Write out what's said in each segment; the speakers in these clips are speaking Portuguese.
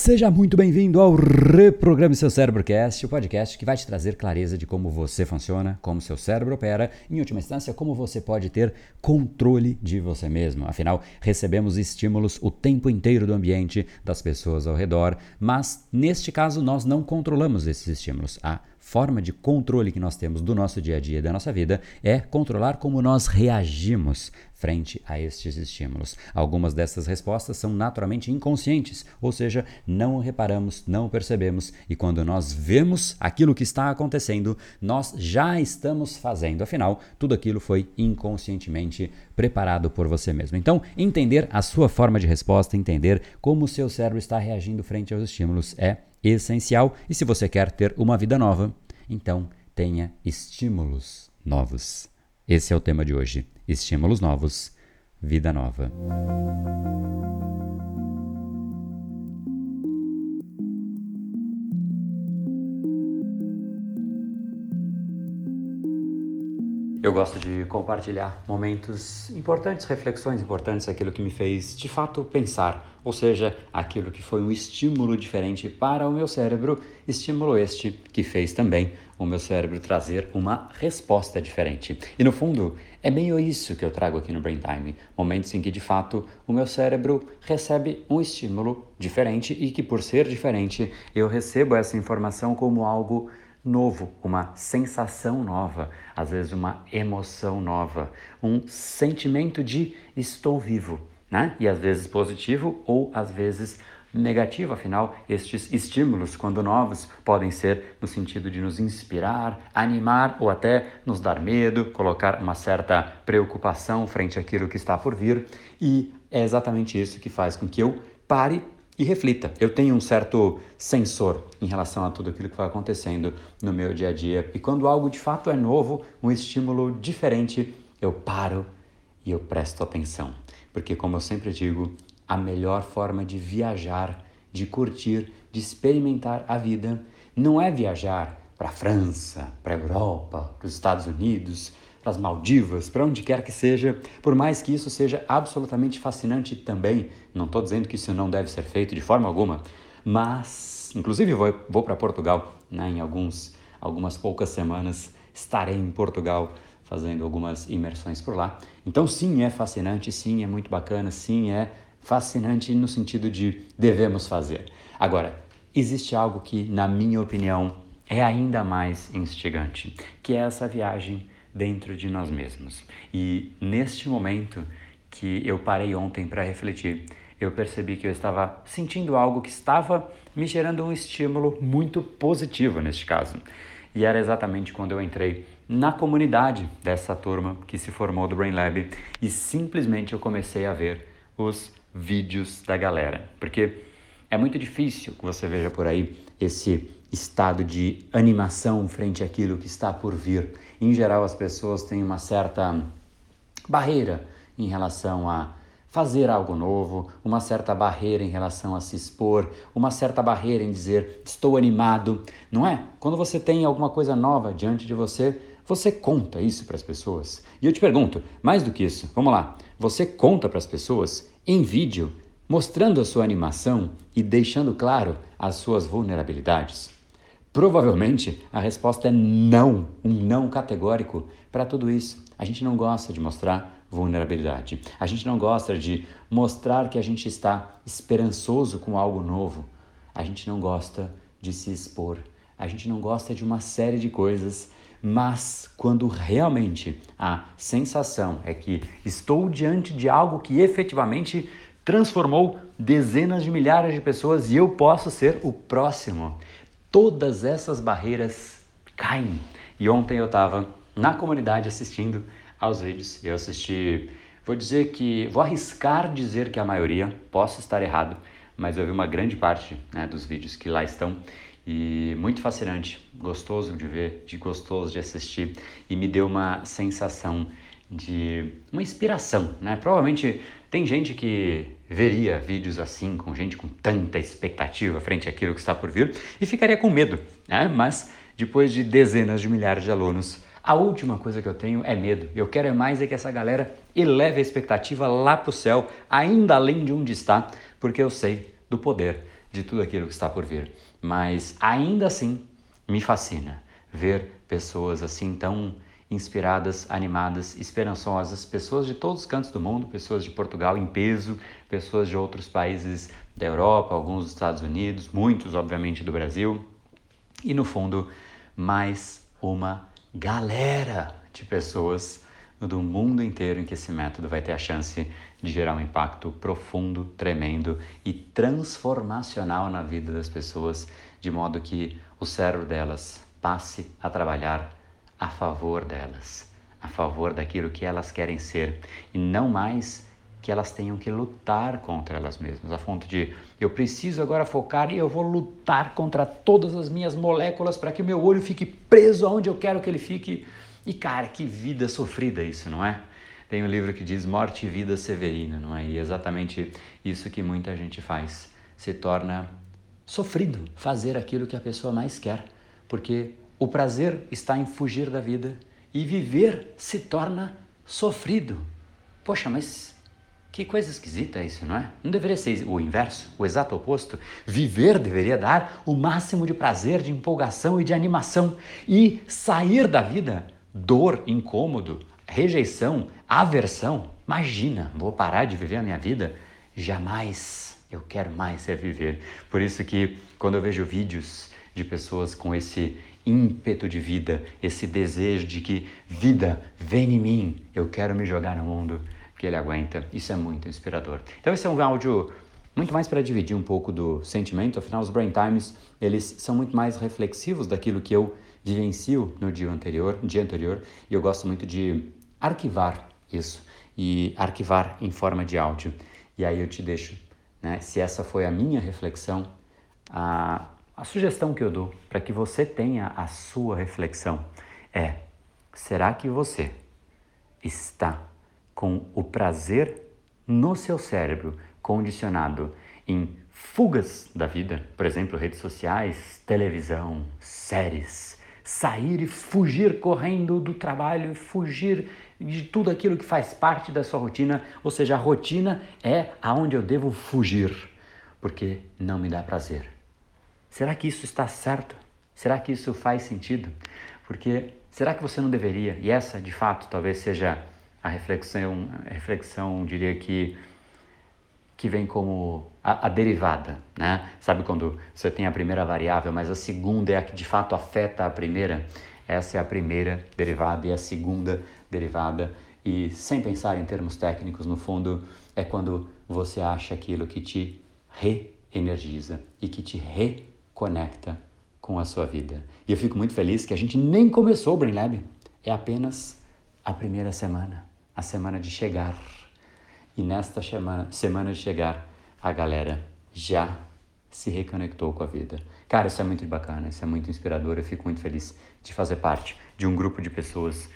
Seja muito bem-vindo ao Reprograme Seu Cérebrocast, o podcast que vai te trazer clareza de como você funciona, como seu cérebro opera, em última instância, como você pode ter controle de você mesmo. Afinal, recebemos estímulos o tempo inteiro do ambiente, das pessoas ao redor, mas neste caso nós não controlamos esses estímulos. A forma de controle que nós temos do nosso dia a dia da nossa vida é controlar como nós reagimos frente a estes estímulos. Algumas dessas respostas são naturalmente inconscientes, ou seja, não reparamos, não percebemos e quando nós vemos aquilo que está acontecendo, nós já estamos fazendo. Afinal, tudo aquilo foi inconscientemente preparado por você mesmo. Então, entender a sua forma de resposta, entender como o seu cérebro está reagindo frente aos estímulos é essencial. E se você quer ter uma vida nova, então tenha estímulos novos. Esse é o tema de hoje: estímulos novos, vida nova. Eu gosto de compartilhar momentos importantes, reflexões importantes, aquilo que me fez de fato pensar, ou seja, aquilo que foi um estímulo diferente para o meu cérebro, estímulo este que fez também o meu cérebro trazer uma resposta diferente. E no fundo, é meio isso que eu trago aqui no Brain Time, momentos em que de fato o meu cérebro recebe um estímulo diferente e que por ser diferente, eu recebo essa informação como algo novo, uma sensação nova, às vezes uma emoção nova, um sentimento de estou vivo, né? E às vezes positivo ou às vezes negativo, afinal, estes estímulos, quando novos, podem ser no sentido de nos inspirar, animar ou até nos dar medo, colocar uma certa preocupação frente àquilo que está por vir, e é exatamente isso que faz com que eu pare e reflita. Eu tenho um certo sensor em relação a tudo aquilo que vai acontecendo no meu dia a dia. E quando algo de fato é novo, um estímulo diferente, eu paro e eu presto atenção. Porque, como eu sempre digo, a melhor forma de viajar, de curtir, de experimentar a vida não é viajar para a França, para a Europa, para os Estados Unidos, para as Maldivas, para onde quer que seja, por mais que isso seja absolutamente fascinante também. Não estou dizendo que isso não deve ser feito de forma alguma, mas, inclusive, vou, vou para Portugal né, em alguns, algumas poucas semanas. Estarei em Portugal fazendo algumas imersões por lá. Então, sim, é fascinante, sim, é muito bacana, sim, é fascinante no sentido de devemos fazer. Agora, existe algo que, na minha opinião, é ainda mais instigante, que é essa viagem dentro de nós mesmos. E neste momento que eu parei ontem para refletir, eu percebi que eu estava sentindo algo que estava me gerando um estímulo muito positivo neste caso. E era exatamente quando eu entrei na comunidade dessa turma que se formou do Brain Lab e simplesmente eu comecei a ver os vídeos da galera. Porque é muito difícil que você veja por aí esse estado de animação frente àquilo que está por vir. Em geral, as pessoas têm uma certa barreira em relação a fazer algo novo, uma certa barreira em relação a se expor, uma certa barreira em dizer estou animado, não é? Quando você tem alguma coisa nova diante de você, você conta isso para as pessoas. E eu te pergunto, mais do que isso, vamos lá, você conta para as pessoas em vídeo, mostrando a sua animação e deixando claro as suas vulnerabilidades? Provavelmente a resposta é não, um não categórico para tudo isso. A gente não gosta de mostrar vulnerabilidade. A gente não gosta de mostrar que a gente está esperançoso com algo novo. A gente não gosta de se expor. A gente não gosta de uma série de coisas, mas quando realmente a sensação é que estou diante de algo que efetivamente transformou dezenas de milhares de pessoas e eu posso ser o próximo todas essas barreiras caem. E ontem eu estava na comunidade assistindo aos vídeos. Eu assisti, vou dizer que, vou arriscar dizer que a maioria, posso estar errado, mas eu vi uma grande parte né, dos vídeos que lá estão e muito fascinante, gostoso de ver, de gostoso de assistir e me deu uma sensação de uma inspiração, né? Provavelmente tem gente que veria vídeos assim, com gente com tanta expectativa frente àquilo que está por vir e ficaria com medo, né? Mas depois de dezenas de milhares de alunos, a última coisa que eu tenho é medo. Eu quero é mais é que essa galera eleve a expectativa lá para o céu, ainda além de onde está, porque eu sei do poder de tudo aquilo que está por vir. Mas ainda assim, me fascina ver pessoas assim tão inspiradas, animadas, esperançosas, pessoas de todos os cantos do mundo, pessoas de Portugal em peso, pessoas de outros países da Europa, alguns dos Estados Unidos, muitos, obviamente, do Brasil, e no fundo, mais uma galera de pessoas do mundo inteiro em que esse método vai ter a chance de gerar um impacto profundo, tremendo e transformacional na vida das pessoas, de modo que o cérebro delas passe a trabalhar a favor delas, a favor daquilo que elas querem ser e não mais que elas tenham que lutar contra elas mesmas, a fonte de eu preciso agora focar e eu vou lutar contra todas as minhas moléculas para que o meu olho fique preso aonde eu quero que ele fique. E cara, que vida sofrida isso, não é? Tem um livro que diz Morte e Vida Severina, não é? E é exatamente isso que muita gente faz. Se torna sofrido fazer aquilo que a pessoa mais quer, porque o prazer está em fugir da vida e viver se torna sofrido. Poxa, mas que coisa esquisita isso, não é? Não deveria ser o inverso, o exato oposto? Viver deveria dar o máximo de prazer, de empolgação e de animação e sair da vida dor, incômodo, rejeição, aversão. Imagina, vou parar de viver a minha vida? Jamais. Eu quero mais é viver. Por isso que quando eu vejo vídeos de pessoas com esse ímpeto de vida, esse desejo de que vida vem em mim, eu quero me jogar no mundo que ele aguenta. Isso é muito inspirador. Então esse é um áudio muito mais para dividir um pouco do sentimento, afinal os Brain Times, eles são muito mais reflexivos daquilo que eu vivencio no dia anterior, dia anterior, e eu gosto muito de arquivar isso e arquivar em forma de áudio. E aí eu te deixo, né, se essa foi a minha reflexão, a a sugestão que eu dou para que você tenha a sua reflexão é: será que você está com o prazer no seu cérebro condicionado em fugas da vida, por exemplo, redes sociais, televisão, séries, sair e fugir correndo do trabalho, fugir de tudo aquilo que faz parte da sua rotina, ou seja, a rotina é aonde eu devo fugir, porque não me dá prazer. Será que isso está certo? Será que isso faz sentido? Porque será que você não deveria? E essa, de fato, talvez seja a reflexão, a reflexão, diria que que vem como a, a, derivada, né? Sabe quando você tem a primeira variável, mas a segunda é a que de fato afeta a primeira? Essa é a primeira derivada e a segunda derivada. E sem pensar em termos técnicos, no fundo, é quando você acha aquilo que te reenergiza e que te re conecta com a sua vida. E eu fico muito feliz que a gente nem começou o Brain Lab. É apenas a primeira semana, a semana de chegar. E nesta semana, semana de chegar, a galera já se reconectou com a vida. Cara, isso é muito bacana, isso é muito inspirador. Eu fico muito feliz de fazer parte de um grupo de pessoas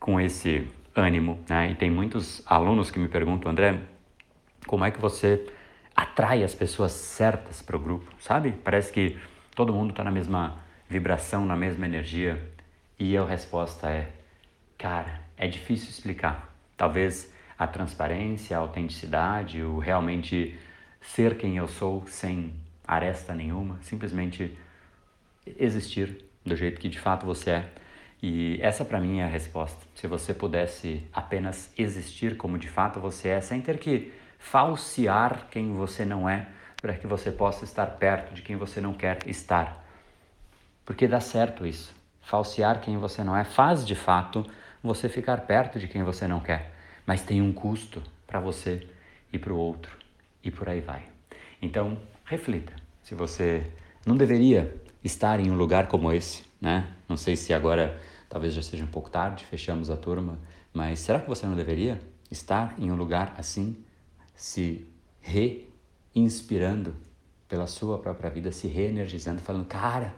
com esse ânimo. Né? E tem muitos alunos que me perguntam, André, como é que você atrai as pessoas certas para o grupo, sabe? Parece que todo mundo está na mesma vibração, na mesma energia. E a resposta é, cara, é difícil explicar. Talvez a transparência, a autenticidade, o realmente ser quem eu sou sem aresta nenhuma, simplesmente existir do jeito que de fato você é. E essa para mim é a resposta. Se você pudesse apenas existir como de fato você é, sem ter que falsear quem você não é, para que você possa estar perto de quem você não quer estar. Porque dá certo isso. Falsear quem você não é faz de fato você ficar perto de quem você não quer, mas tem um custo para você e para o outro e por aí vai. Então, reflita se você não deveria estar em um lugar como esse, né? Não sei se agora talvez já seja um pouco tarde, fechamos a turma, mas será que você não deveria estar em um lugar assim? Se reinspirando pela sua própria vida, se reenergizando, falando, cara,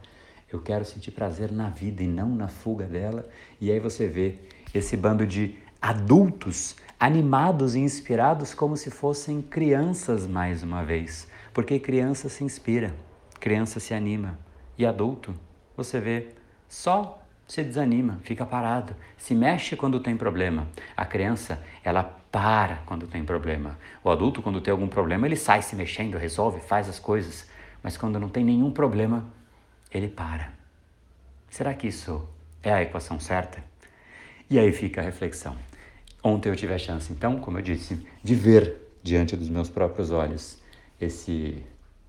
eu quero sentir prazer na vida e não na fuga dela. E aí você vê esse bando de adultos animados e inspirados como se fossem crianças mais uma vez. Porque criança se inspira, criança se anima. E adulto, você vê só se desanima, fica parado, se mexe quando tem problema. A criança, ela para quando tem problema. O adulto, quando tem algum problema, ele sai se mexendo, resolve, faz as coisas. mas quando não tem nenhum problema, ele para. Será que isso é a equação certa? E aí fica a reflexão. Ontem eu tive a chance, então, como eu disse, de ver diante dos meus próprios olhos esse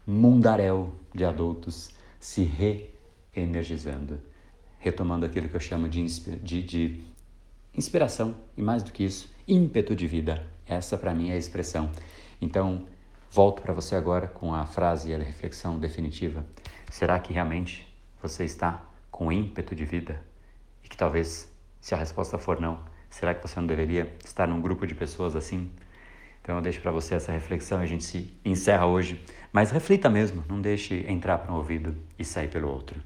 mundaréu de adultos se reenergizando, retomando aquilo que eu chamo de, de, de inspiração e, mais do que isso, ímpeto de vida. Essa, para mim, é a expressão. Então, volto para você agora com a frase e a reflexão definitiva. Será que realmente você está com ímpeto de vida? E que talvez, se a resposta for não, será que você não deveria estar num grupo de pessoas assim? Então eu deixo para você essa reflexão e a gente se encerra hoje. Mas reflita mesmo, não deixe entrar para um ouvido e sair pelo outro.